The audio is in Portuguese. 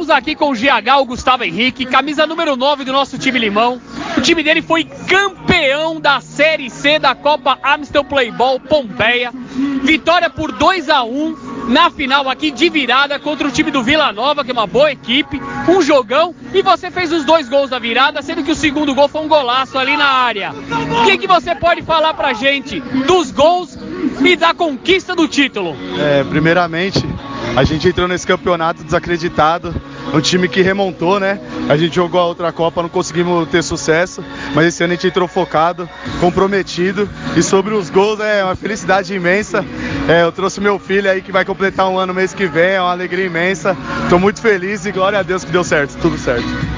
Estamos aqui com o GH, o Gustavo Henrique, camisa número 9 do nosso time Limão. O time dele foi campeão da Série C da Copa Amstel Playball Pompeia. Vitória por 2 a 1 na final aqui de virada contra o time do Vila Nova, que é uma boa equipe, um jogão, e você fez os dois gols da virada, sendo que o segundo gol foi um golaço ali na área. O que, que você pode falar pra gente dos gols e da conquista do título? É, primeiramente, a gente entrou nesse campeonato desacreditado, um time que remontou, né? A gente jogou a outra Copa, não conseguimos ter sucesso, mas esse ano a gente entrou focado, comprometido. E sobre os gols, é uma felicidade imensa. É, eu trouxe meu filho aí que vai completar um ano mês que vem, é uma alegria imensa. Estou muito feliz e glória a Deus que deu certo, tudo certo.